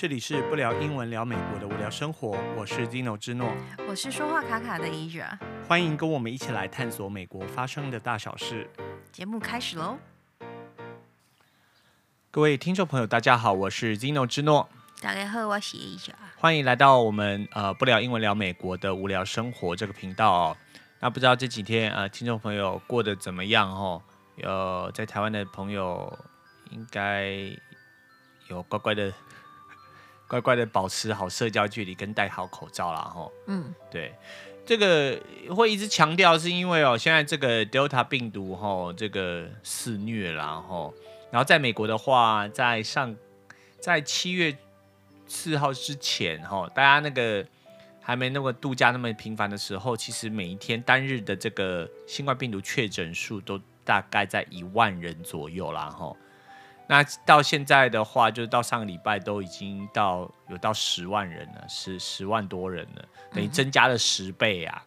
这里是不聊英文聊美国的无聊生活，我是 Zino 之诺，我是说话卡卡的 Asia，欢迎跟我们一起来探索美国发生的大小事。节目开始喽！各位听众朋友，大家好，我是 Zino 之诺，大家好，我是 Asia，欢迎来到我们呃不聊英文聊美国的无聊生活这个频道哦。那不知道这几天呃听众朋友过得怎么样哦？有在台湾的朋友应该有乖乖的。乖乖的保持好社交距离跟戴好口罩啦吼。嗯，对，这个会一直强调是因为哦，现在这个 Delta 病毒吼，这个肆虐啦吼。然后在美国的话，在上在七月四号之前吼，大家那个还没那么度假那么频繁的时候，其实每一天单日的这个新冠病毒确诊数都大概在一万人左右啦吼。那到现在的话，就是到上个礼拜都已经到有到十万人了，是十万多人了，等于增加了十倍啊。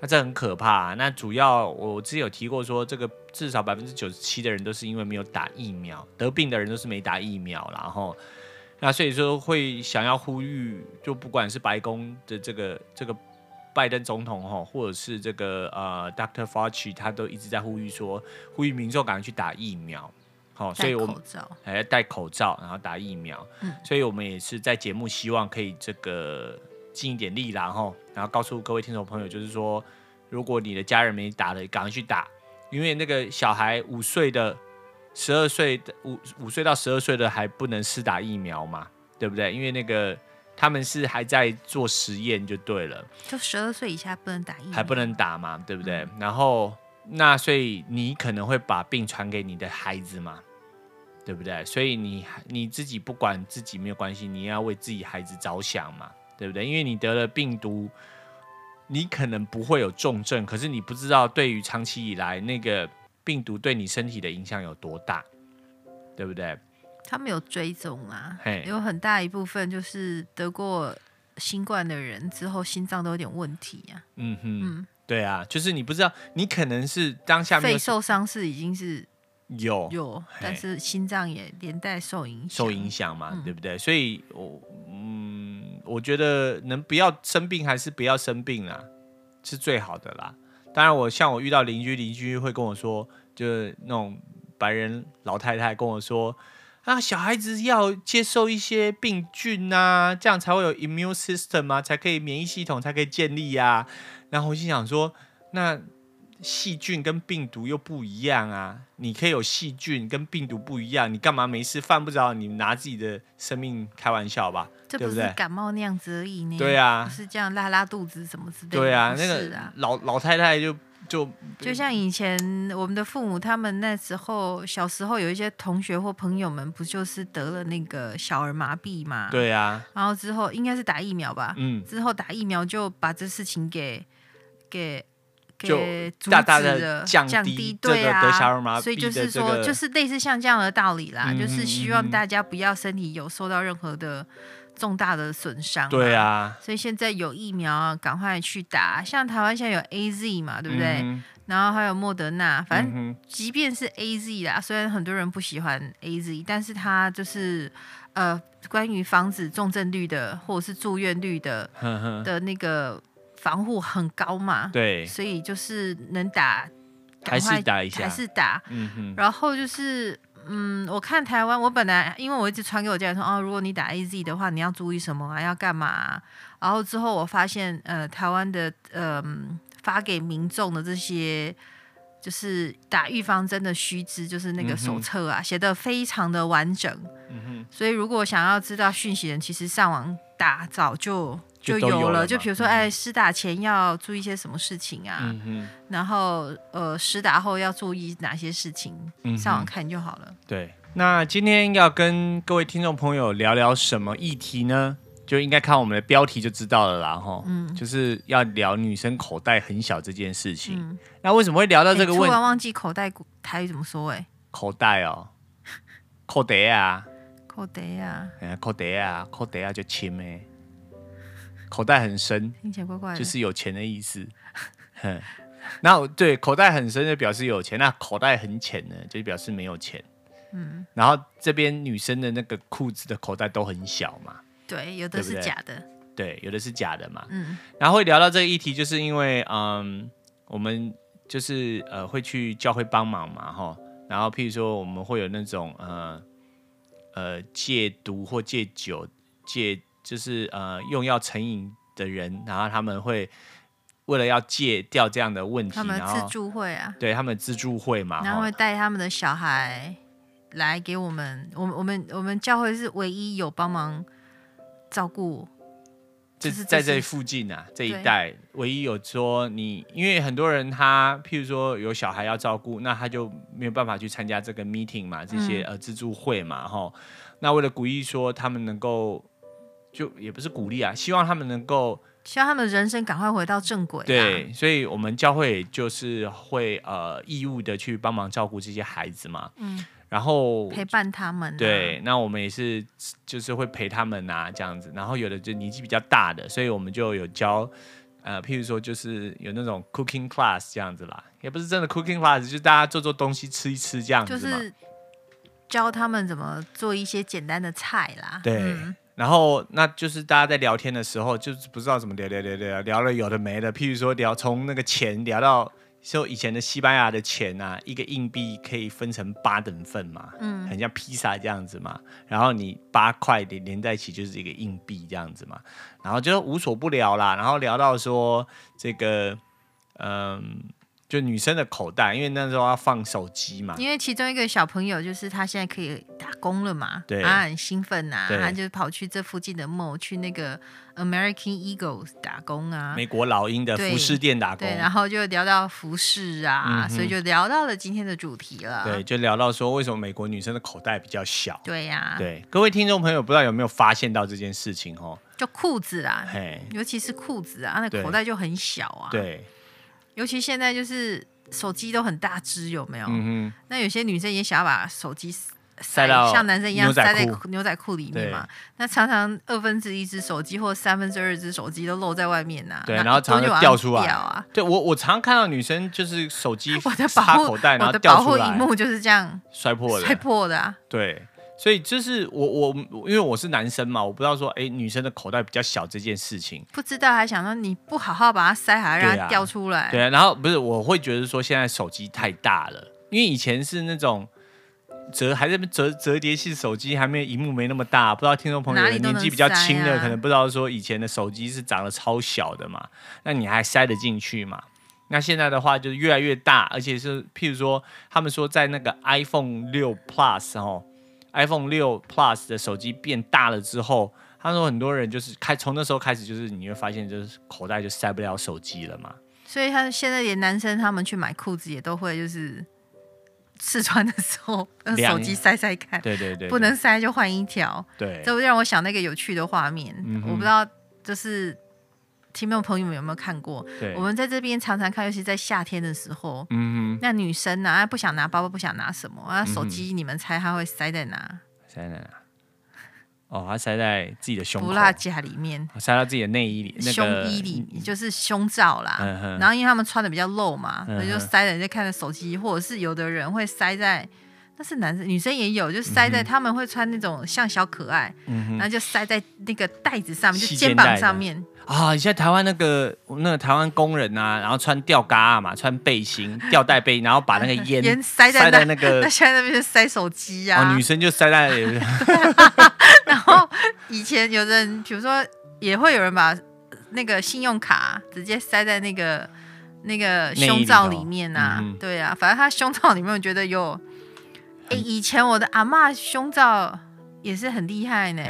那这很可怕啊。那主要我之前有提过说，这个至少百分之九十七的人都是因为没有打疫苗，得病的人都是没打疫苗，然后那所以说会想要呼吁，就不管是白宫的这个这个拜登总统哈，或者是这个呃 Dr. Fauci，他都一直在呼吁说，呼吁民众赶快去打疫苗。好，所以我们还要戴口罩，然后打疫苗。嗯，所以我们也是在节目希望可以这个尽一点力，然后然后告诉各位听众朋友，就是说，如果你的家人没打的，赶快去打，因为那个小孩五岁的、十二岁的五五岁到十二岁的还不能施打疫苗嘛，对不对？因为那个他们是还在做实验，就对了。就十二岁以下不能打疫苗，还不能打嘛，对不对？嗯，然后那所以你可能会把病传给你的孩子嘛。对不对？所以你你自己不管自己没有关系，你要为自己孩子着想嘛，对不对？因为你得了病毒，你可能不会有重症，可是你不知道对于长期以来那个病毒对你身体的影响有多大，对不对？他们有追踪啊，有很大一部分就是得过新冠的人之后心脏都有点问题啊。嗯哼，嗯，对啊，就是你不知道，你可能是当下肺受伤是已经是。有有，但是心脏也连带受影响，受影响嘛，嗯、对不对？所以，我嗯，我觉得能不要生病还是不要生病啦，是最好的啦。当然，我像我遇到邻居，邻居会跟我说，就是那种白人老太太跟我说啊，小孩子要接受一些病菌啊，这样才会有 immune system 啊，才可以免疫系统才可以建立呀、啊。然后我心想说，那。细菌跟病毒又不一样啊！你可以有细菌跟病毒不一样，你干嘛没事犯不着你拿自己的生命开玩笑吧？这不是感冒那样子而已呢？对啊，是这样拉拉肚子什么之类的。对啊，那个老老太太就就就像以前我们的父母他们那时候小时候有一些同学或朋友们不就是得了那个小儿麻痹嘛？对啊，然后之后应该是打疫苗吧？嗯，之后打疫苗就把这事情给给。就大大的降低这个得小儿麻痹的这个，所以就是说，就是类似像这样的道理啦，就是希望大家不要身体有受到任何的重大的损伤。对啊，所以现在有疫苗，赶快去打。像台湾现在有 AZ 嘛，对不对？然后还有莫德纳，反正即便是 AZ 啦，虽然很多人不喜欢 AZ，但是它就是呃，关于防止重症率的或者是住院率的的那个。防护很高嘛，对，所以就是能打，还是打一下，还是打。嗯哼。然后就是，嗯，我看台湾，我本来因为我一直传给我家人说，哦，如果你打 AZ 的话，你要注意什么啊？要干嘛啊？然后之后我发现，呃，台湾的，嗯，呃，发给民众的这些，就是打预防针的须知，就是那个手册啊，写的非常的完整。嗯哼。所以如果想要知道讯息的人，其实上网打早就。就有了，就比如说，哎，施打前要注意些什么事情啊？嗯、然后，呃，施打后要注意哪些事情？嗯、上网看就好了。对，那今天要跟各位听众朋友聊聊什么议题呢？就应该看我们的标题就知道了啦，哈。嗯，就是要聊女生口袋很小这件事情。嗯、那为什么会聊到这个问题？突然忘记口袋台语怎么说？哎，口袋哦，口袋啊，口袋啊，哎，口袋啊，口袋啊，就钱诶。口袋很深，听起来怪怪的，就是有钱的意思。那对，口袋很深就表示有钱，那口袋很浅呢，就表示没有钱。嗯，然后这边女生的那个裤子的口袋都很小嘛，对，有的是假的，对，对，有的是假的嘛。嗯，然后会聊到这个议题，就是因为嗯，我们就是呃会去教会帮忙嘛，哈。然后譬如说我们会有那种呃呃戒毒或戒酒戒，就是呃用药成瘾的人，然后他们会。为了要戒掉这样的问题，他们自助会啊，对他们自助会嘛，然后会带他们的小孩来给我们，我们我们我们教会是唯一有帮忙照顾，这是在这附近啊这一带唯一有说你，因为很多人他譬如说有小孩要照顾，那他就没有办法去参加这个 meeting 嘛，这些呃自助会嘛，哈，那为了鼓励说他们能够，就也不是鼓励啊，希望他们能够。希望他们人生赶快回到正轨。对，所以我们教会就是会呃义务的去帮忙照顾这些孩子嘛。嗯。然后陪伴他们。对，那我们也是就是会陪他们啊这样子。然后有的就年纪比较大的，所以我们就有教呃，譬如说就是有那种 cooking class 这样子啦，也不是真的 cooking class，就是大家做做东西吃一吃这样子嘛。就是教他们怎么做一些简单的菜啦。对。嗯然后，那就是大家在聊天的时候，就是不知道怎么聊聊聊聊聊了有的没的。譬如说聊从那个钱聊到，说以前的西班牙的钱啊，一个硬币可以分成八等份嘛，嗯，很像披萨这样子嘛。然后你八块连连在一起就是一个硬币这样子嘛。然后就无所不聊啦。然后聊到说这个，嗯。就女生的口袋，因为那时候要放手机嘛。因为其中一个小朋友就是他现在可以打工了嘛，对，他很兴奋呐、啊，他就跑去这附近的 mall 去那个 American Eagle 打工啊，美国老鹰的服饰店打工对。然后就聊到服饰啊、嗯，所以就聊到了今天的主题了。对，就聊到说为什么美国女生的口袋比较小。对呀、啊。对，各位听众朋友，不知道有没有发现到这件事情哦？就裤子啦，嘿，尤其是裤子啊，那口袋就很小啊。对。尤其现在就是手机都很大只，有没有？嗯、那有些女生也想要把手机塞到像男生一样塞在牛仔裤里面嘛？那常常二分之一只手机或三分之二只手机都露在外面呐、啊。对，然后常常就掉出来啊。对我，我常看到女生就是手机 插口袋，然后掉出来。我的保护荧幕就是这样摔破的，摔破的啊。对。所以就是我我因为我是男生嘛，我不知道说哎、欸、女生的口袋比较小这件事情，不知道还想说你不好好把它塞好，让它掉出来。对啊，然后不是我会觉得说现在手机太大了，因为以前是那种折还是折折叠式手机，还没有荧幕没那么大，不知道听众朋友年纪比较轻的、啊、可能不知道说以前的手机是长得超小的嘛，那你还塞得进去嘛？那现在的话就是越来越大，而且是譬如说他们说在那个 iPhone 六 Plus 哦。iPhone 六 Plus 的手机变大了之后，他说很多人就是开从那时候开始，就是你会发现就是口袋就塞不了手机了嘛。所以他现在连男生他们去买裤子也都会就是试穿的时候用手机塞塞看，对对，对对对，不能塞就换一条。对，这会让我想那个有趣的画面，嗯，我不知道就是。听众朋友们有没有看过？对，我们在这边常常看，尤其在夏天的时候，嗯哼，那女生呢、啊，不想拿包包，不想拿什么，啊手机你们猜她会塞在哪？塞在哪？哦，她塞在自己的胸口，不拉夹里面，塞到自己的内衣里、那个，胸衣里就是胸罩啦。嗯、然后因为他们穿的比较露嘛，所、嗯、以就塞在在看着手机，或者是有的人会塞在。那是男生，女生也有，就塞在、嗯、他们会穿那种像小可爱，嗯、然后就塞在那个袋子上面，就肩膀上面啊。你现在台湾那个那个台湾工人啊，然后穿吊嘎嘛，穿背心 吊带背，然后把那个烟烟塞在那，个，那现在那边是塞手机啊、哦。女生就塞在，然后以前有人，比如说也会有人把那个信用卡直接塞在那个那个胸罩里面啊。嗯、对啊，反正他胸罩里面我觉得有。哎、欸，以前我的阿嬷胸罩也是很厉害呢。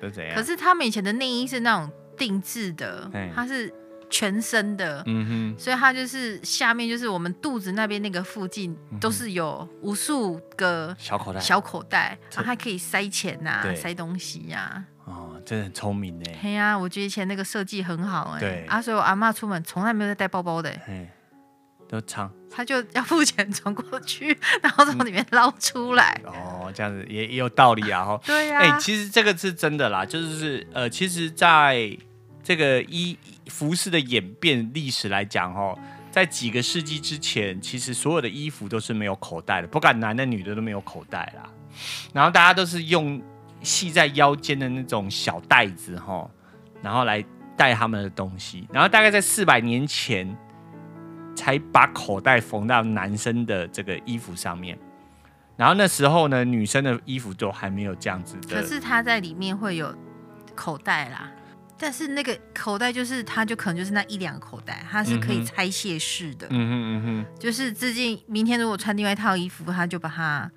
都怎样？可是他们以前的内衣是那种定制的，它是全身的，嗯哼，所以它就是下面就是我们肚子那边那个附近都是有无数个小口袋，小口袋，然后还可以塞钱呐、啊，塞东西呀、啊。哦，真的很聪明呢。对呀、啊，我觉得以前那个设计很好哎。对啊，所以我阿妈出门从来没有在带包包的。都藏，他就要付钱转过去，然后从里面捞出来、嗯。哦，这样子也也有道理啊！哈，对呀、啊。哎、欸，其实这个是真的啦，就是呃，其实在这个衣服饰的演变历史来讲，哦，在几个世纪之前，其实所有的衣服都是没有口袋的，不管男的女的都没有口袋啦。然后大家都是用系在腰间的那种小袋子哈，然后来带他们的东西。然后大概在四百年前才把口袋缝到男生的这个衣服上面。然后那时候呢，女生的衣服都还没有这样子的。可是它在里面会有口袋啦，但是那个口袋就是它就可能就是那一两个口袋，它是可以拆卸式的。嗯哼嗯哼，就是最近明天如果穿另外一套衣服，他就把它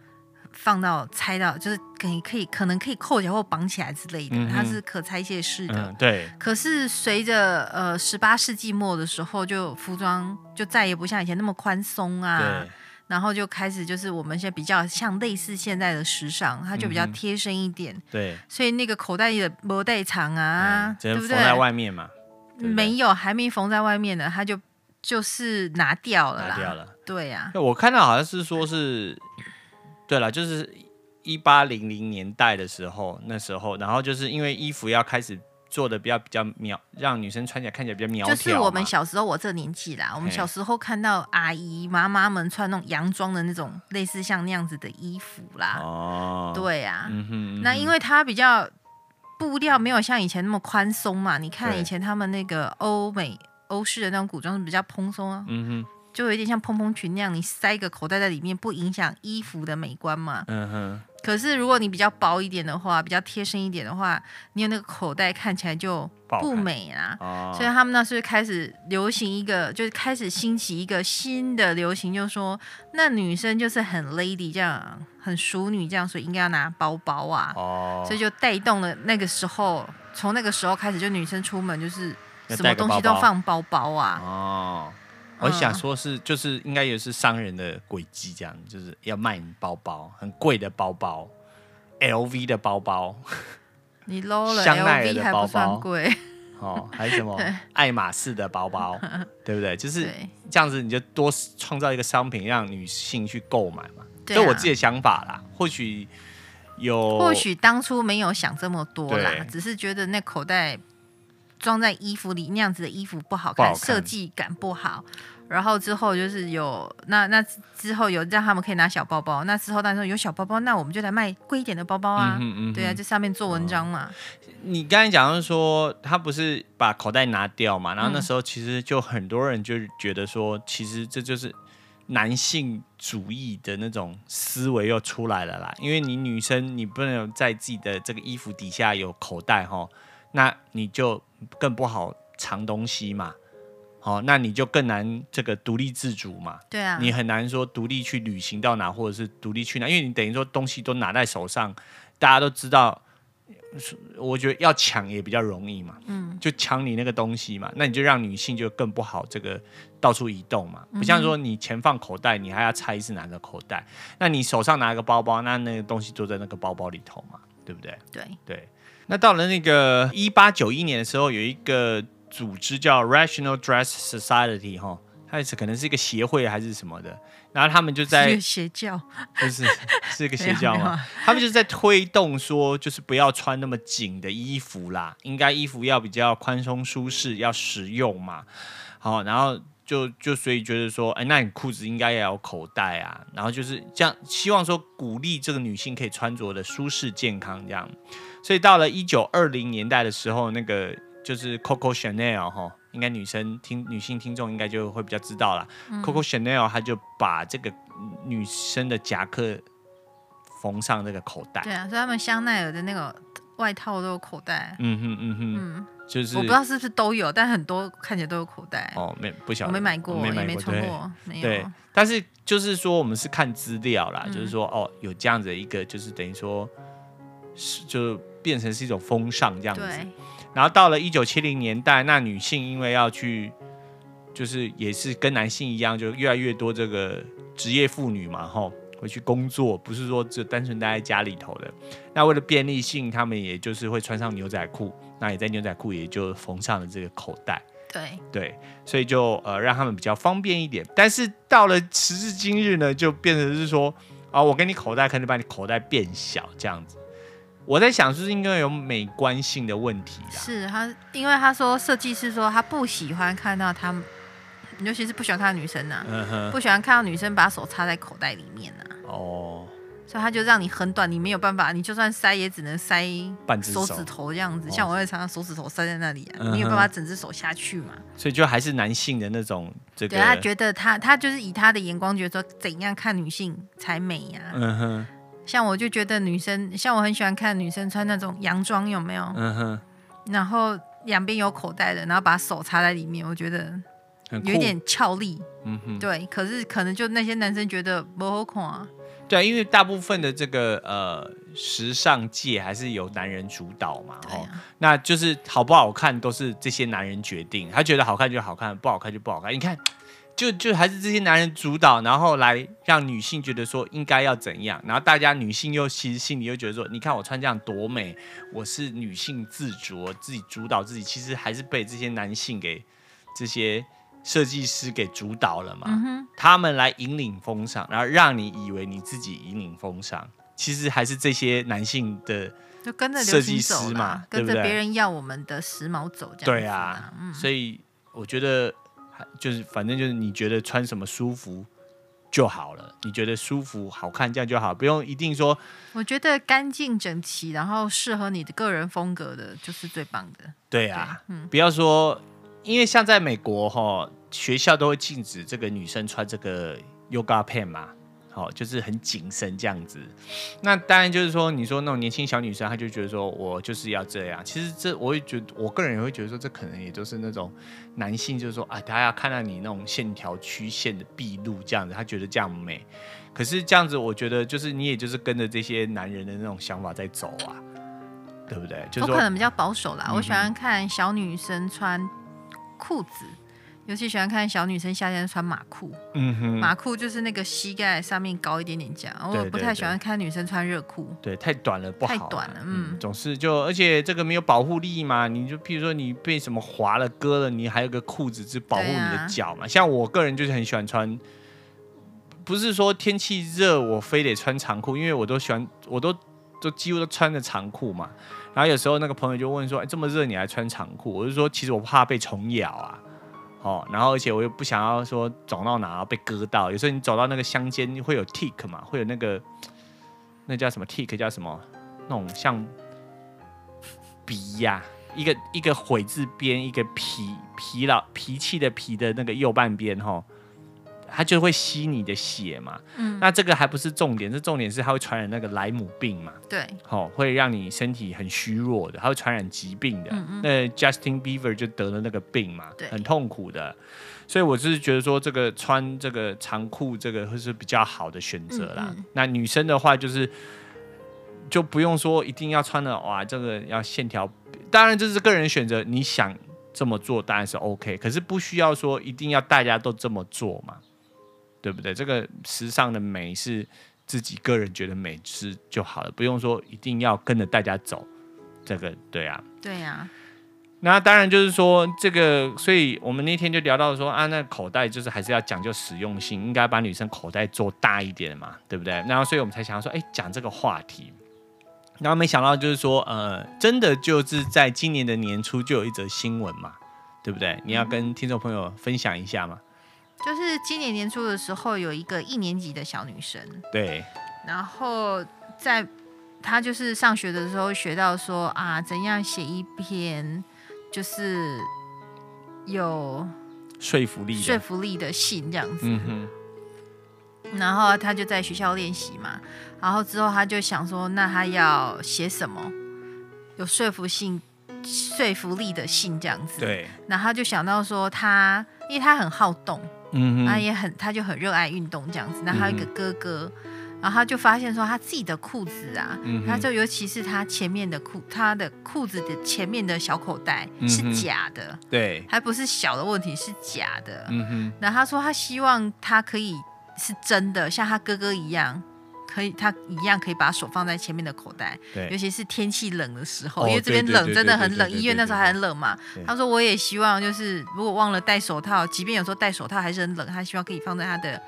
放到拆到，就是可以可以可能可以扣起来或绑起来之类的，嗯、它是可拆卸式的。嗯、对。可是随着呃十八世纪末的时候，就服装就再也不像以前那么宽松啊。对。然后就开始就是我们现在比较像类似现在的时尚，它就比较贴身一点。嗯、对，所以那个口袋的薄带长啊，对不对？缝在外面嘛？没有，还没缝在外面呢，它就就是拿掉了啦。拿掉了。对呀、啊。我看到好像是说是，对了，就是一八零零年代的时候，那时候，然后就是因为衣服要开始。做的比较比较苗，让女生穿起来看起来比较苗条。就是我们小时候，我这年纪啦，我们小时候看到阿姨妈妈们穿那种洋装的那种类似像那样子的衣服啦。哦，对啊，嗯哼嗯哼，那因为它比较布料没有像以前那么宽松嘛。你看以前他们那个欧美欧式的那种古装是比较蓬松啊，嗯哼，就有点像蓬蓬裙那样，你塞一个口袋在里面，不影响衣服的美观嘛。嗯哼。可是如果你比较薄一点的话，比较贴身一点的话，你有那个口袋看起来就不美啊。哦、所以他们那时候开始流行一个，就是开始兴起一个新的流行，就是说那女生就是很 lady 这样，很淑女这样，所以应该要拿包包啊。哦、所以就带动了那个时候，从那个时候开始，就女生出门就是什么东西都放包包啊。哦。我想说是，就是应该也是商人的诡计，这样就是要卖你包包，很贵的包包，LV 的包包，你 low 了，香奈儿的包包贵，哦，还有什么 爱马仕的包包，对不对？就是这样子，你就多创造一个商品，让女性去购买嘛。这是我自己的想法啦，或许有，或许当初没有想这么多啦，只是觉得那口袋。装在衣服里那样子的衣服不好看，设计感不好。然后之后就是有那那之后有让他们可以拿小包包。那之后他说有小包包，那我们就来卖贵一点的包包啊。嗯嗯对啊，这上面做文章嘛。哦、你刚才讲的是说他不是把口袋拿掉嘛？然后那时候其实就很多人就觉得说，其实这就是男性主义的那种思维又出来了啦。因为你女生你不能在自己的这个衣服底下有口袋哈，那你就。更不好藏东西嘛，好、哦，那你就更难这个独立自主嘛。对啊，你很难说独立去旅行到哪，或者是独立去哪，因为你等于说东西都拿在手上，大家都知道，我觉得要抢也比较容易嘛。嗯，就抢你那个东西嘛，那你就让女性就更不好这个到处移动嘛。不像说你钱放口袋，你还要猜是哪个口袋，那你手上拿个包包，那那个东西就在那个包包里头嘛，对不对？对对。那到了那个一八九一年的时候，有一个组织叫 Rational Dress Society 哈，它是可能是一个协会还是什么的，然后他们就在邪教，不是是一个邪教吗？他们就是在推动说，就是不要穿那么紧的衣服啦，应该衣服要比较宽松舒适，要实用嘛。好，然后就就所以觉得说，哎，那你裤子应该要有口袋啊，然后就是这样，希望说鼓励这个女性可以穿着的舒适健康这样。所以到了一九二零年代的时候，那个就是 Coco Chanel 哈，应该女生听女性听众应该就会比较知道了。嗯、Coco Chanel 她就把这个女生的夹克缝上那个口袋。对啊，所以他们香奈儿的那个外套都有口袋。嗯哼嗯哼，嗯，就是我不知道是不是都有，但很多看起来都有口袋。哦，没不晓得，我没买过，没买过，也没穿过，对，没有。对，但是就是说我们是看资料啦，嗯、就是说哦，有这样子的一个，就是等于说是就。变成是一种风尚这样子，然后到了一九七零年代，那女性因为要去，就是也是跟男性一样，就越来越多这个职业妇女嘛，吼，回去工作，不是说只单纯待在家里头的。那为了便利性，他们也就是会穿上牛仔裤，那也在牛仔裤也就缝上了这个口袋。对对，所以就呃让他们比较方便一点。但是到了时至今日呢，就变成是说啊，我给你口袋，可能把你口袋变小这样子。我在想，是不是应该有美观性的问题啦？是他，因为他说设计师说他不喜欢看到他们，尤其是不喜欢看到女生呐、啊，嗯、不喜欢看到女生把手插在口袋里面呐、啊。哦，所以他就让你很短，你没有办法，你就算塞也只能塞半只手手指头这样子。像我会常常手指头塞在那里啊，嗯、没有办法整只手下去嘛。所以就还是男性的那种这个。对，他觉得他他就是以他的眼光觉得说怎样看女性才美呀、啊。嗯哼。像我就觉得女生，像我很喜欢看女生穿那种洋装，有没有？嗯哼。然后两边有口袋的，然后把手插在里面，我觉得有一点俏丽。嗯哼。对，可是可能就那些男生觉得不好看啊。对，因为大部分的这个呃时尚界还是由男人主导嘛，哦，啊、那就是好不好看都是这些男人决定，他觉得好看就好看，不好看就不好看。你看，就就还是这些男人主导，然后来让女性觉得说应该要怎样，然后大家女性又其实心里又觉得说，你看我穿这样多美，我是女性自主，自己主导自己，其实还是被这些男性给这些。设计师给主导了嘛？嗯、他们来引领风尚，然后让你以为你自己引领风尚，其实还是这些男性的就跟着设计师嘛，跟着别人要我们的时髦走这样。对啊，嗯、所以我觉得就是反正就是你觉得穿什么舒服就好了，你觉得舒服好看这样就好，不用一定说。我觉得干净整齐，然后适合你的个人风格的，就是最棒的。对啊，对嗯、不要说。因为像在美国哈，学校都会禁止这个女生穿这个 yoga pant 嘛，好，就是很谨慎这样子。那当然就是说，你说那种年轻小女生，她就觉得说我就是要这样。其实这我也觉得，我个人也会觉得说，这可能也就是那种男性，就是说啊，他要看到你那种线条曲线的毕露这样子，他觉得这样美。可是这样子，我觉得就是你也就是跟着这些男人的那种想法在走啊，对不对？就是、我可能比较保守啦，嗯、我喜欢看小女生穿。裤子，尤其喜欢看小女生夏天穿马裤。嗯哼，马裤就是那个膝盖上面高一点点这样。我不太喜欢看女生穿热裤，对，太短了不好。太短了，嗯，嗯，总是就而且这个没有保护力嘛。你就譬如说你被什么划了割了，你还有个裤子是保护你的脚嘛。啊、像我个人就是很喜欢穿，不是说天气热我非得穿长裤，因为我都喜欢，我都都几乎都穿着长裤嘛。然后有时候那个朋友就问说：“哎，这么热你还穿长裤？”我就说：“其实我怕被虫咬啊，哦，然后而且我又不想要说走到哪被割到。有时候你走到那个乡间会有 tick 嘛，会有那个那叫什么 tick 叫什么？那种像鼻呀、一个一个悔字边，一个皮疲劳脾气的脾的那个右半边哈。”它就会吸你的血嘛，嗯，那这个还不是重点，这重点是它会传染那个莱姆病嘛，对，好、哦，会让你身体很虚弱的，它会传染疾病的。嗯嗯，那 Justin Bieber 就得了那个病嘛，对，很痛苦的。所以我就是觉得说，这个穿这个长裤，这个会是比较好的选择啦。那女生的话，就是就不用说一定要穿的哇，这个要线条，当然这是个人选择，你想这么做当然是 OK，可是不需要说一定要大家都这么做嘛。对不对？这个时尚的美是自己个人觉得美是就好了，不用说一定要跟着大家走。这个对啊，对呀。那当然就是说这个，所以我们那天就聊到说啊，那口袋就是还是要讲究实用性，应该把女生口袋做大一点嘛，对不对？然后所以我们才想要说，哎，讲这个话题。然后没想到就是说，呃，真的就是在今年的年初就有一则新闻嘛，对不对？你要跟听众朋友分享一下嘛。就是今年年初的时候，有一个一年级的小女生，对，然后在她就是上学的时候学到说啊，怎样写一篇就是有说服力、说服力的信这样子。嗯哼。然后她就在学校练习嘛，然后之后她就想说，那她要写什么有说服性、说服力的信这样子。对。然后她就想到说，她因为她很好动。嗯，他也很，他就很热爱运动这样子。那还有一个哥哥，嗯、然后他就发现说，他自己的裤子啊，嗯、他就尤其是他前面的裤，他的裤子的前面的小口袋是假的，嗯、对，还不是小的问题，是假的。嗯哼，然后他说他希望他可以是真的，像他哥哥一样。可以，他一样可以把手放在前面的口袋，对，尤其是天气冷的时候，哦、因为这边冷，真的很冷，医院那时候还很冷嘛。他说我也希望，就是如果忘了戴手套，即便有时候戴手套还是很冷，他希望可以放在他的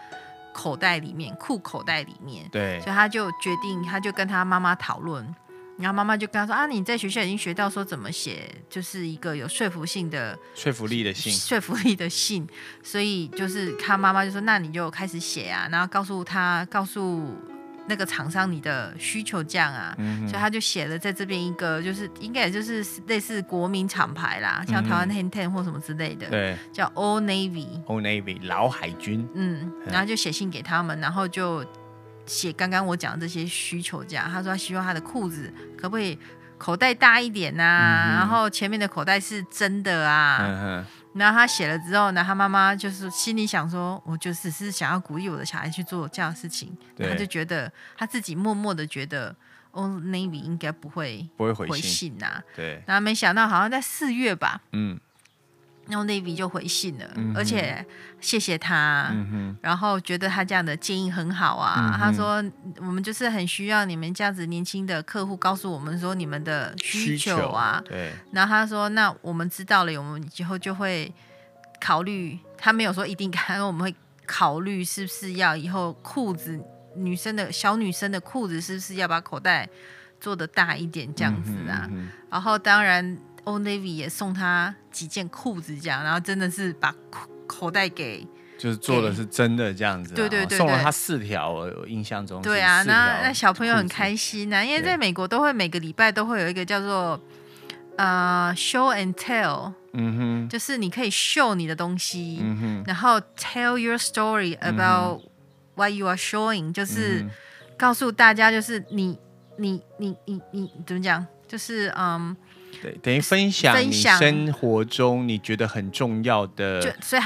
口袋里面，裤口袋里面。对，所以他就决定，他就跟他妈妈讨论，然后妈妈就跟他说啊，你在学校已经学到说怎么写，就是一个有说服性的、说服力的信，说服力的信。所以就是他妈妈就说，那你就开始写啊，然后告诉他，告诉。那个厂商你的需求价啊，嗯、所以他就写了在这边一个，就是应该也就是类似国民厂牌啦，像台湾 Hang Ten 或什么之类的，对，叫 All Navy，All Navy 老海军。嗯，然后就写信给他们，然后就写刚刚我讲的这些需求价。他说他希望他的裤子可不可以口袋大一点啊，嗯、然后前面的口袋是真的啊。嗯然后他写了之后呢，他妈妈就是心里想说，我就只是想要鼓励我的小孩去做这样的事情。他就觉得他自己默默的觉得，Old Navy 应该不会不会回信回信呐、啊。对。然后没想到好像在四月吧。嗯。然后 Navy 就回信了，嗯、而且谢谢他、嗯，然后觉得他这样的建议很好啊、嗯。他说我们就是很需要你们这样子年轻的客户告诉我们说你们的需求啊。求对。然后他说那我们知道了，我们以后就会考虑。他没有说一定，看我们会考虑是不是要以后裤子女生的小女生的裤子是不是要把口袋做的大一点这样子啊。然后当然。Old Navy 也送他几件裤子，这样，然后真的是把口口袋给，就是做的是真的这样子，对对对，送了他四条，我印象中，对啊，那那小朋友很开心啊，因为在美国都会每个礼拜都会有一个叫做呃 Show and Tell，嗯哼，就是你可以秀你的东西，嗯哼，然后 Tell your story about what you are showing，就是告诉大家，就是你你你你你怎么讲，就是嗯。对，等于分享你生活中你觉得很重要的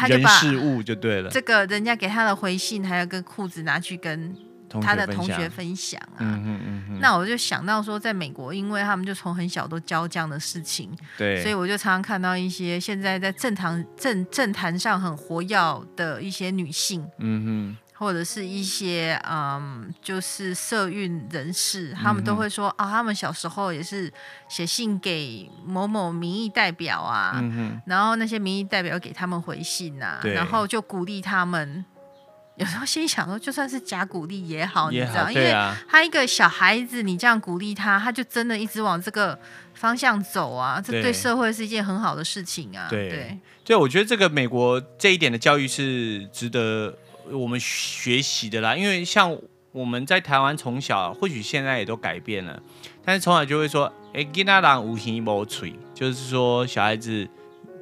人事物就对了。这个人家给他的回信，还有跟裤子拿去跟他的同学分享啊。嗯嗯嗯。那我就想到说，在美国，因为他们就从很小都教这样的事情，对，所以我就常常看到一些现在在政坛政政坛上很活跃的一些女性，嗯哼。或者是一些嗯，就是社运人士，他们都会说啊、哦，他们小时候也是写信给某某民意代表啊，嗯、然后那些民意代表给他们回信啊，然后就鼓励他们。有时候心想说，就算是假鼓励也好，也好，你知道，因为他一个小孩子，你这样鼓励他，他就真的一直往这个方向走啊，这对社会是一件很好的事情啊。对对，对，我觉得这个美国这一点的教育是值得。我们学习的啦，因为像我们在台湾从小，或许现在也都改变了，但是从小就会说，哎，吉那郎无耳无嘴，就是说小孩子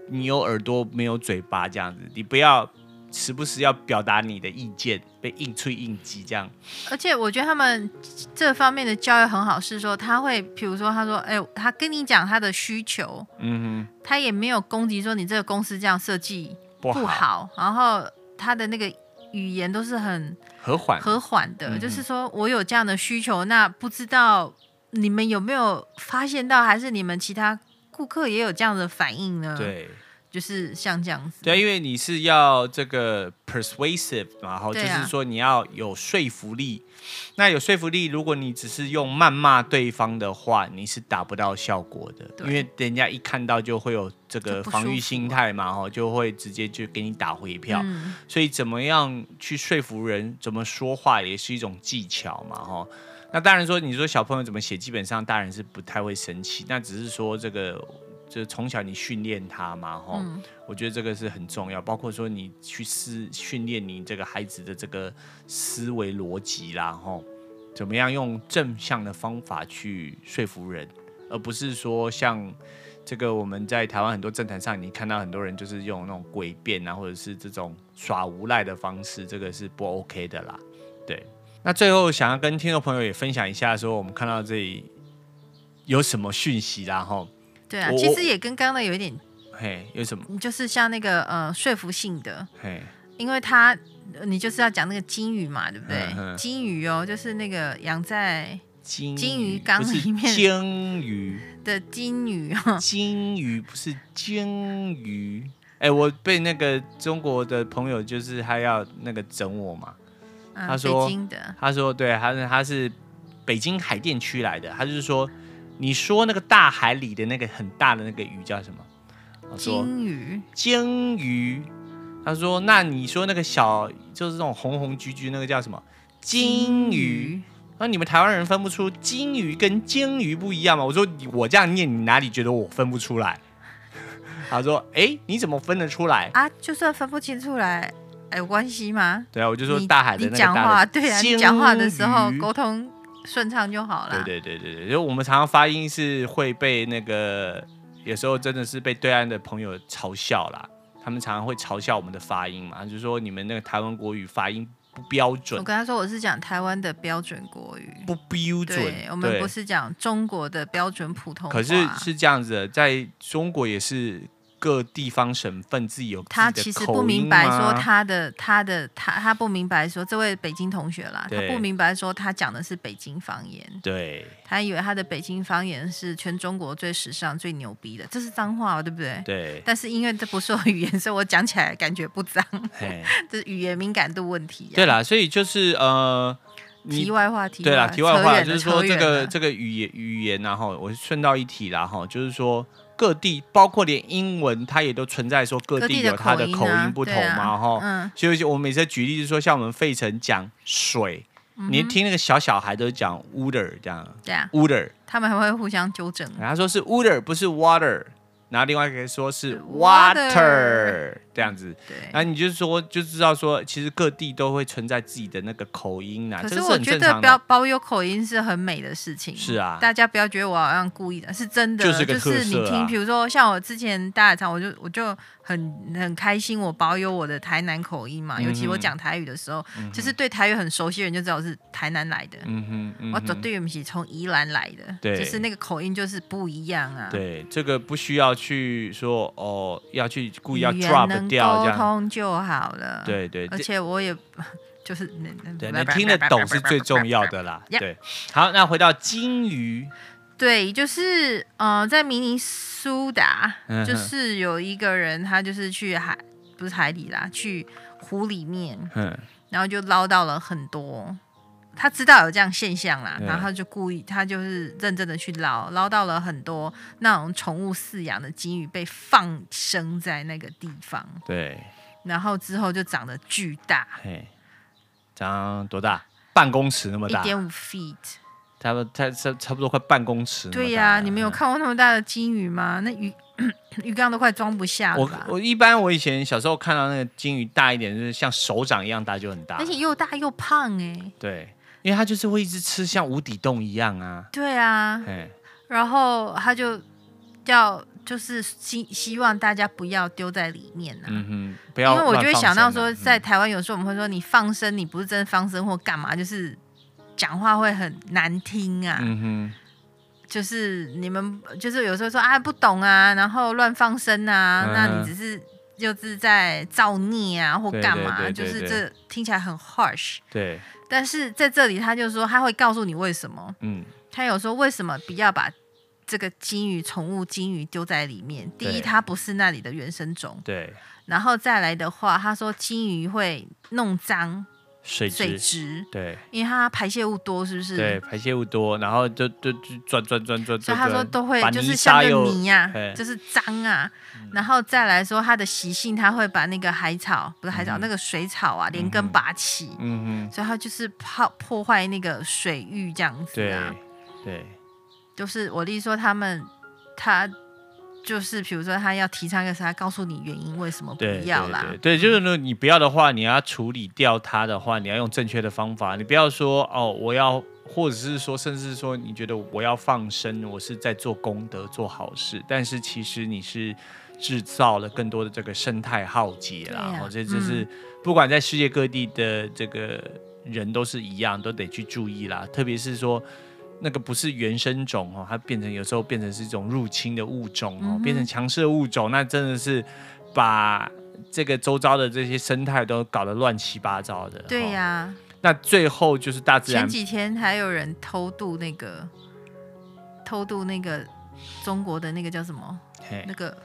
你有耳朵没有嘴巴这样子，你不要时不时要表达你的意见，被硬吹硬挤这样。而且我觉得他们这方面的教育很好，是说他会，比如说他说，哎，他跟你讲他的需求，嗯哼，他也没有攻击说你这个公司这样设计不好，不好，然后他的那个。语言都是很和缓和缓的，就是说我有这样的需求，那不知道你们有没有发现到，还是你们其他顾客也有这样的反应呢？对。就是像这样子，对，因为你是要这个 persuasive，然后就是说你要有说服力。啊、那有说服力，如果你只是用谩骂对方的话，你是达不到效果的。因为人家一看到就会有这个防御心态嘛，哈，就会直接就给你打回票。嗯、所以怎么样去说服人，怎么说话也是一种技巧嘛，哈。那当然说，你说小朋友怎么写，基本上大人是不太会生气，那只是说这个。就是从小你训练他嘛，哈、嗯，我觉得这个是很重要。包括说你去思训练你这个孩子的这个思维逻辑啦，哈，怎么样用正向的方法去说服人，而不是说像这个我们在台湾很多政坛上，你看到很多人就是用那种诡辩啊，或者是这种耍无赖的方式，这个是不 OK 的啦。对，那最后想要跟听众朋友也分享一下，说我们看到这里有什么讯息啦，吼。对啊，其实也跟刚刚的有一点，嘿，有什么？就是像那个呃说服性的，嘿，因为他你就是要讲那个金鱼嘛，对不对？金鱼哦，就是那个养在金金鱼缸里面，金鱼的金鱼，金鱼不是金鱼。哎，我被那个中国的朋友就是他要那个整我嘛，嗯、他说，他说对，他是他是北京海淀区来的，他就是说。你说那个大海里的那个很大的那个鱼叫什么？鲸鱼。鲸鱼。他说：“那你说那个小，就是这种红红橘橘那个叫什么？鲸鱼。那你们台湾人分不出鲸鱼跟鲸鱼不一样吗？”我说：“我这样念，你哪里觉得我分不出来？” 他说：“哎，你怎么分得出来？”啊，就算分不清出来，有关系吗？对啊，我就说大海的那个大的你讲话，对啊，你讲话的时候沟通顺畅就好了。对对对对对，因为我们常常发音是会被那个，有时候真的是被对岸的朋友嘲笑啦。他们常常会嘲笑我们的发音嘛，就是说你们那个台湾国语发音不标准。我跟他说我是讲台湾的标准国语，不标准。我们不是讲中国的标准普通话。可是是这样子的，在中国也是。各地方省份自己有？他其实不明白说他的他的他他不明白说这位北京同学啦，他不明白说他讲的是北京方言。对，他以为他的北京方言是全中国最时尚最牛逼的，这是脏话，对不对？对。但是因为这不是我语言，所以我讲起来感觉不脏。这是语言敏感度问题啊。对啦，所以就是呃，题外话，题，对啦，题外话就是说这个这个语言语言然后我顺道一提然后就是说。各地包括连英文，它也都存在说各地有它的口音不同嘛，哈、啊。嗯。所以我们每次举例就是说，像我们费城讲水，嗯、你听那个小小孩都讲 water 这样。对啊。water。他们还会互相纠正。他说是 water 不是 water，然后另外一个说是 water。这样子，对，然后你就是说，就知道说，其实各地都会存在自己的那个口音呐。可是我觉得不要包有口音是很美的事情。是啊，大家不要觉得我好像故意的，是真的。就是你听，比如说像我之前大家唱，我就我就很很开心，我保有我的台南口音嘛。尤其我讲台语的时候，嗯，就是对台语很熟悉的人就知道我是台南来的。嗯哼，嗯哼，我绝对不是从宜兰来的。对，就是那个口音就是不一样啊。对，这个不需要去说哦，要去故意要 drop。沟通就好了。对对，而且我也就是能对能听得懂是最重要的啦。对，好，那回到金鱼，对，就是呃，在明尼苏达，就是有一个人，他就是去海，不是海里啦，去湖里面，嗯，然后就捞到了很多。他知道有这样现象啦，然后他就故意，他就是认真的去捞，捞到了很多那种宠物饲养的金鱼被放生在那个地方。对，然后之后就长得巨大，嘿，长多大？半公尺那么大，一点五 feet，差不多，差差差不多快半公尺。对呀、啊，你们有看过那么大的金鱼吗？那鱼 鱼缸都快装不下了。我我一般我以前小时候看到那个金鱼大一点，就是像手掌一样大，就很大，而且又大又胖哎、欸。对。因为它就是会一直吃，像无底洞一样啊。对啊，然后它就要就是希希望大家不要丢在里面啊。嗯哼，不要。因为我就会想到说，在台湾有时候我们会说，你放生，你不是真的放生或干嘛，就是讲话会很难听啊。嗯哼，就是你们就是有时候说啊不懂啊，然后乱放生啊，嗯、那你只是就是在造孽啊或干嘛，对对对对对，就是这听起来很 harsh。对。但是在这里，他就说他会告诉你为什么。嗯，他有说为什么不要把这个金鱼、宠物金鱼丢在里面？第一，它不是那里的原生种。对。然后再来的话，他说金鱼会弄脏水水质。对。因为它排泄物多，是不是？对，排泄物多，然后就就就转转转转。所以他说都会就是像个泥呀、啊，就是脏啊。然后再来说它的习性，它会把那个海草，不是海草，嗯、那个水草啊，连根拔起。嗯嗯。所以它就是破破坏那个水域这样子啊。对。对。就是我弟说，他们他就是比如说他要提倡一个啥，他告诉你原因为什么不要啦。对，对，就是说你不要的话，你要处理掉它的话，你要用正确的方法。你不要说哦，我要，或者是说，甚至说你觉得我要放生，我是在做功德、做好事，但是其实你是。制造了更多的这个生态浩劫啦，或者就是不管在世界各地的这个人都是一样，都得去注意啦。特别是说那个不是原生种哦，它变成有时候变成是一种入侵的物种哦，变成强势的物种，那真的是把这个周遭的这些生态都搞得乱七八糟的。对呀，那最后就是大自然。前几天还有人偷渡那个偷渡那个中国的那个叫什么？那个。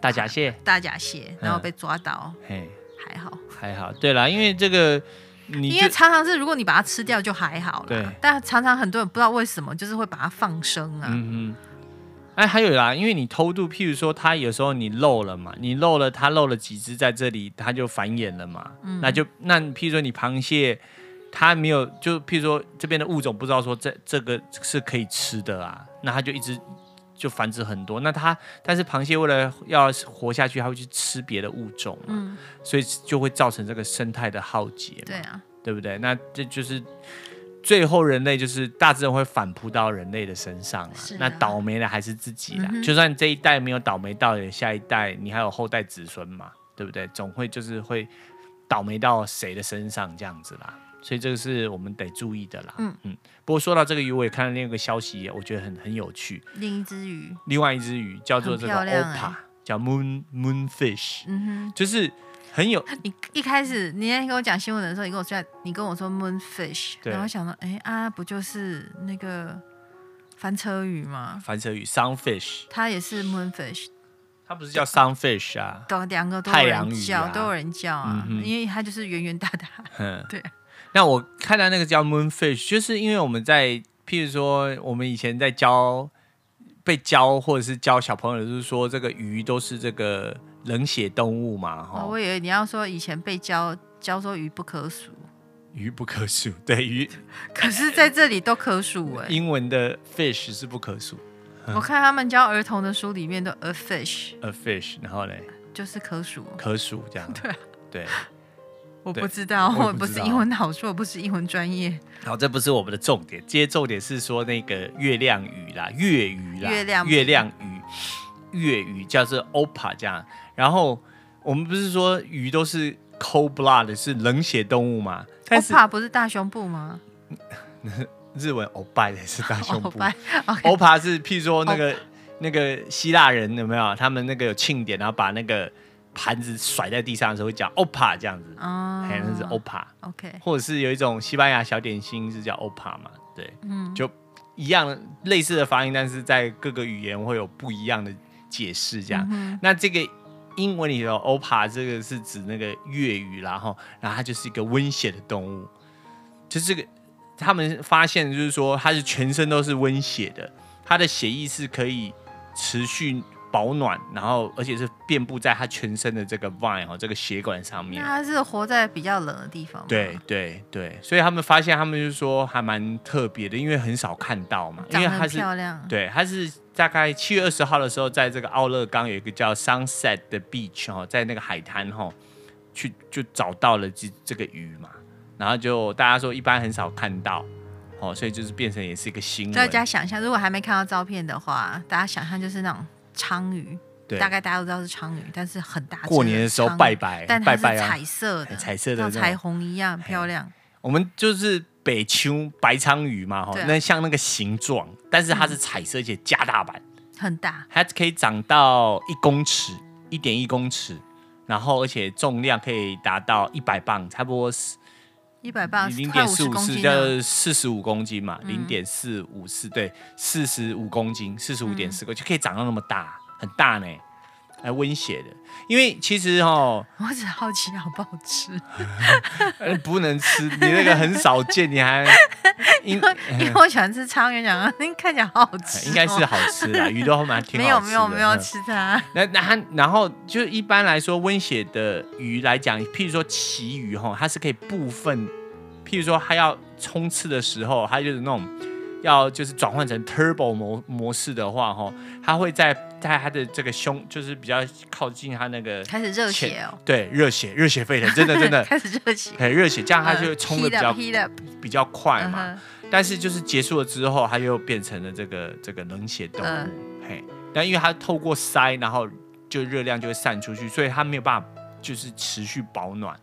大闸蟹，大闸蟹，然后被抓到，嘿、嗯，还好，还好。对啦，因为这个，你因为常常是如果你把它吃掉就还好了，对。但常常很多人不知道为什么，就是会把它放生啊。嗯嗯。哎，还有啦，因为你偷渡，譬如说，它有时候你漏了嘛，你漏了，它漏了几只在这里，它就繁衍了嘛。嗯。那就那譬如说你螃蟹，它没有，就譬如说这边的物种不知道说这这个是可以吃的啊，那它就一直。就繁殖很多。那它但是螃蟹为了要活下去，它会去吃别的物种嘛，嗯，所以就会造成这个生态的浩劫嘛，对啊，对不对？那这就是最后人类就是大自然会反扑到人类的身上啊。啊那倒霉的还是自己啦。嗯、就算这一代没有倒霉到，下一代你还有后代子孙嘛，对不对？总会就是会倒霉到谁的身上这样子啦。所以这个是我们得注意的啦。嗯嗯。不过说到这个鱼，我也看到另一个消息，我觉得很很有趣。另一只鱼，另外一只鱼叫做这个欸、叫 Moon Moonfish。嗯哼，就是很有。你一开始你在跟我讲新闻的时候，你跟我说你跟我说 Moonfish，然后想到哎啊，不就是那个翻车鱼吗？翻车鱼 Sunfish，它也是 Moonfish。它不是叫 Sunfish 啊？对，两个都有人叫，啊、都有人叫啊，嗯、因为它就是圆圆大大。嗯，对。那我看到那个叫 moonfish，就是因为我们在，譬如说，我们以前在教被教或者是教小朋友，就是说这个鱼都是这个冷血动物嘛，哈、哦。我以为你要说以前被教教说鱼不可数，鱼不可数，对鱼。可是在这里都可数哎。英文的 fish 是不可数。我看他们教儿童的书里面都 a fish，a fish，然后嘞，就是可数，可数这样。对对。我不知道，我 不是英文好说，我不是英文专业。好，这不是我们的重点，今天重点是说那个月亮鱼啦，月鱼啦，月亮月亮鱼，月鱼叫做 Opah 这样。然后我们不是说鱼都是 cold blood 是冷血动物吗？Opah 不是大胸部吗？日文 Opah 也是大胸部。Opah Okay 是譬如说那个那个希腊人有没有？他们那个有庆典，然后把那个。盘子甩在地上的时候会叫 Opah 这样子，哦，那是 Opah，OK，或者是有一种西班牙小点心是叫 Opah 嘛，对，嗯，就一样类似的发音，但是在各个语言会有不一样的解释，这样。嗯、那这个英文里头 Opah 这个是指那个粤语，然后，然后它就是一个温血的动物，就这个他们发现就是说它是全身都是温血的，它的血液是可以持续。保暖，然后而且是遍布在它全身的这个 vine 哦，这个血管上面。它是活在比较冷的地方。对对对，所以他们发现，他们就说还蛮特别的，因为很少看到嘛。因为它是漂亮。对，它是大概七月二十号的时候，在这个奥勒冈有一个叫 Sunset 的 beach 哦，在那个海滩哈，去就找到了这这个鱼嘛，然后就大家说一般很少看到哦，所以就是变成也是一个新闻。大家想象，如果还没看到照片的话，大家想象就是那种。鯧鱼，对，大概大家都知道是鲳鱼，但是很大。过年的时候拜拜，但它是彩色的，彩色的，像彩虹一样漂亮。我们就是北秋白鲳鱼嘛，哈，那像那个形状，但是它是彩色，而且加大版，很大，它可以长到一公尺，一点一公尺，然后而且重量可以达到一百磅，差不多是。一百八，零点四五四，叫四十五公斤嘛，零点四五四，对，四十五公斤，四十五点四个就可以长到那么大，很大呢，还温血的。因为其实哦，我只好奇好不好吃，不能吃，你那个很少见，你还 因为因为我喜欢吃苍鱼，讲啊，看起来好好吃，应该是好吃的，鱼都蛮挺好吃的。没有没有没有吃它。那那然后就一般来说温血的鱼来讲，譬如说旗鱼哈，它是可以部分。譬如说，它要冲刺的时候，它就是那种要就是转换成 turbo 模模式的话，哈，它会在在它的这个胸，就是比较靠近它那个开始热血哦，对，热血热血沸腾，真的真的。开始热血，很热血，这样它就会冲的比较比较快嘛。但是就是结束了之后，它又变成了这个这个冷血动物，嘿，但因为它透过鳃，然后就热量就会散出去，所以它没有办法就是持续保暖。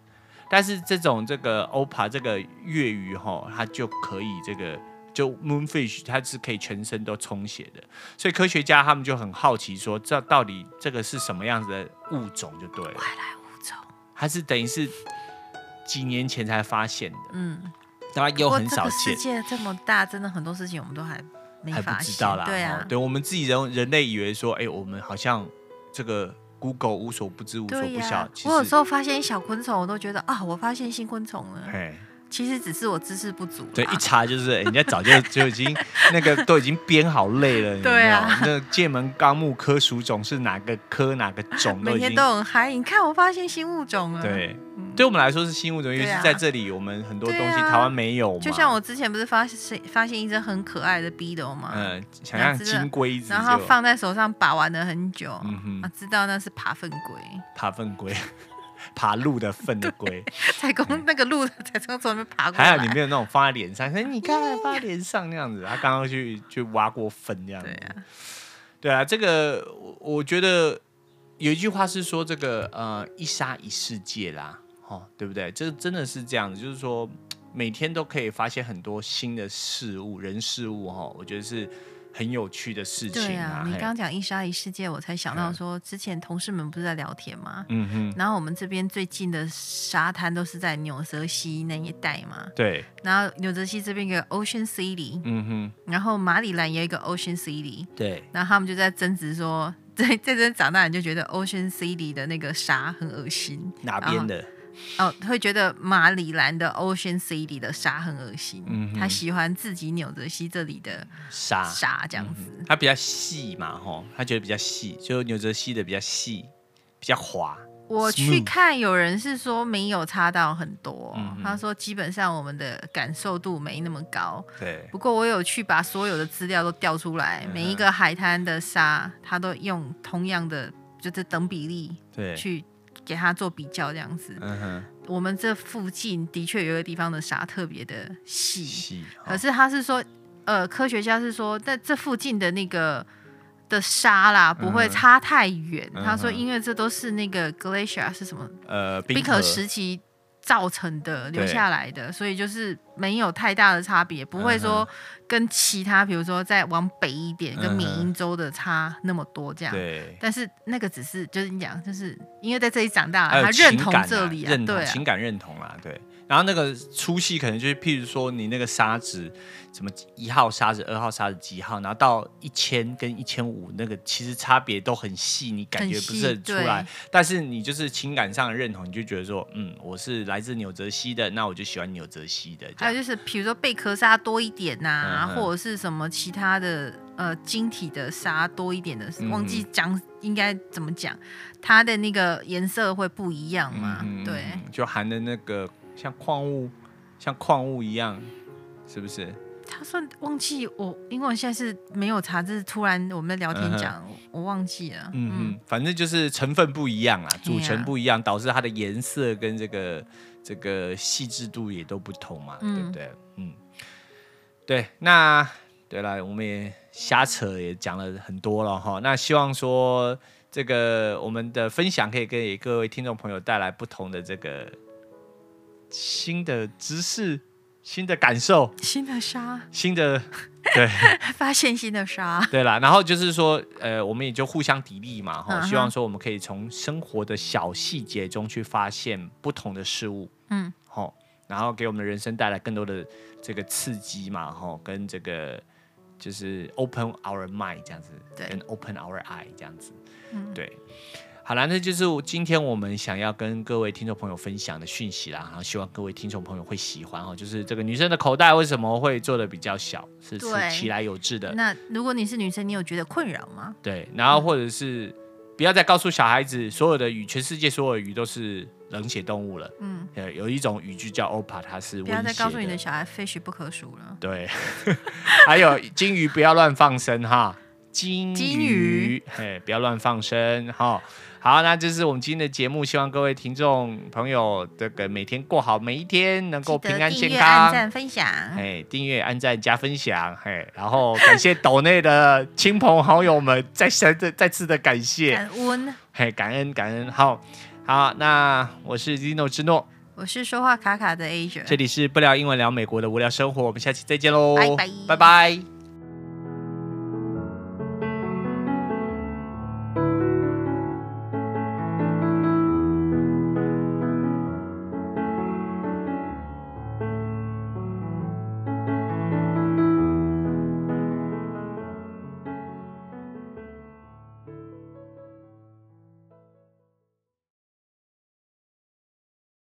但是这种这个 Opah 这个粤鱼哈，它就可以这个就 Moonfish，它是可以全身都充血的，所以科学家他们就很好奇说，这到底这个是什么样子的物种就对了。外来物种，还是等于是几年前才发现的。嗯，当然又很少见。世界这么大，真的很多事情我们都还没发现。还不知道啦。对啊，对我们自己人人类以为说，哎，我们好像这个。Google 无所不知，无所不晓。啊、我有时候发现小昆虫，我都觉得啊，我发现新昆虫了。嘿，其实只是我知识不足。对，一查就是人家早就 就已经那个都已经编好类了。对啊，那界门纲目科属种是哪个科哪个种？每天都很嗨。你看，我发现新物种了。对，对我们来说是新物种，因为是在这里，我们很多东西台湾没有嘛。就像我之前不是发现发现一只很可爱的 beetle 吗？嗯，想像金龟子，然后放在手上把玩了很久，嗯哼，知道那是爬粪龟。爬粪龟。爬鹿的粪的龟，才从那个鹿才从从那边爬过来。还好你没有那种放在脸上，可 是你看放在脸上那样子，他刚刚去去挖过粪这样子。对啊，对啊，这个我我觉得有一句话是说这个呃一沙一世界啦，哦对不对？这真的是这样子，就是说每天都可以发现很多新的事物、人事物哈，我觉得是。很有趣的事情啊！对啊，你刚刚讲一沙一世界，我才想到说，之前同事们不是在聊天吗？嗯哼。然后我们这边最近的沙滩都是在纽泽西那一带嘛。对。然后纽泽西这边有 Ocean City，嗯哼。然后马里兰也有一个 Ocean City，对。然后他们就在争执说，在在这边长大人就觉得 Ocean City 的那个沙很恶心。哪边的？哦，会觉得马里兰的 Ocean City 的沙很恶心。嗯，他喜欢自己纽泽西这里的沙沙这样子。他比较细嘛，吼，他觉得比较细，就纽泽西的比较细，比较滑。我去看，有人是说没有差到很多，嗯、他说基本上我们的感受度没那么高。对。不过我有去把所有的资料都调出来，嗯、每一个海滩的沙，他都用同样的就是等比例对去。给他做比较这样子，嗯哼，我们这附近的确有一个地方的沙特别的细，细哦、可是他是说，呃，科学家是说，在这附近的那个的沙啦，不会差太远。嗯、他说，因为这都是那个 glacier 是什么？呃，冰河时期。造成的留下来的，所以就是没有太大的差别，不会说跟其他，比如说再往北一点，跟缅因州的差那么多这样。对。但是那个只是就是你讲，就是因为在这里长大，他认同这里啊，对啊，情感认同啊，对。然后那个粗细可能就是，譬如说你那个沙子，什么一号沙子、二号沙子几号，然后到一千跟一千五，那个其实差别都很细，你感觉不是很出来。但是你就是情感上的认同，你就觉得说，嗯，我是来自纽泽西的，那我就喜欢纽泽西的。还有就是，比如说贝壳沙多一点呐、啊，嗯、或者是什么其他的呃晶体的沙多一点的，忘记讲应该怎么讲，它的那个颜色会不一样嘛？嗯、对，就含的那个。像矿物，像矿物一样，是不是？他算忘记我，因为我现在是没有查，这是突然我们的聊天讲，嗯、我忘记了。嗯嗯，反正就是成分不一样啊，组成不一样，导致它的颜色跟这个这个细致度也都不同嘛，嗯、对不对？嗯，对。那对了，我们也瞎扯也讲了很多了哈。那希望说这个我们的分享可以给各位听众朋友带来不同的这个。新的知识，新的感受，新的沙，新的 对，发现新的沙，对啦。然后就是说，呃，我们也就互相砥砺嘛，哈、uh，huh. 希望说我们可以从生活的小细节中去发现不同的事物，嗯，好，然后给我们的人生带来更多的这个刺激嘛，哈，跟这个就是 open our mind 这样子，对，跟 open our eye 这样子，嗯，对。好了，那就是今天我们想要跟各位听众朋友分享的讯息啦。然后希望各位听众朋友会喜欢哦。就是这个女生的口袋为什么会做的比较小？是是其来有致的。那如果你是女生，你有觉得困扰吗？对，然后或者是不要再告诉小孩子，所有的鱼，全世界所有的鱼都是冷血动物了。嗯，有一种鱼就叫 OPA，它是不要再告诉你的小孩 fish 不可数了。对，还有金鱼不要乱放生哈，金鱼，嘿，不要乱放生哈。好，那这是我们今天的节目，希望各位听众朋友这个每天过好每一天，能够平安健康。订阅、按赞、分享。哎，订阅、按赞、加分享。嘿，然后感谢岛内的亲朋好友们，再三的再次的感谢。感恩。嘿，感恩感恩。好，好，那我是 Zino 之诺，我是说话卡卡的 Asia，这里是不聊英文聊美国的无聊生活，我们下期再见喽，拜拜，拜拜。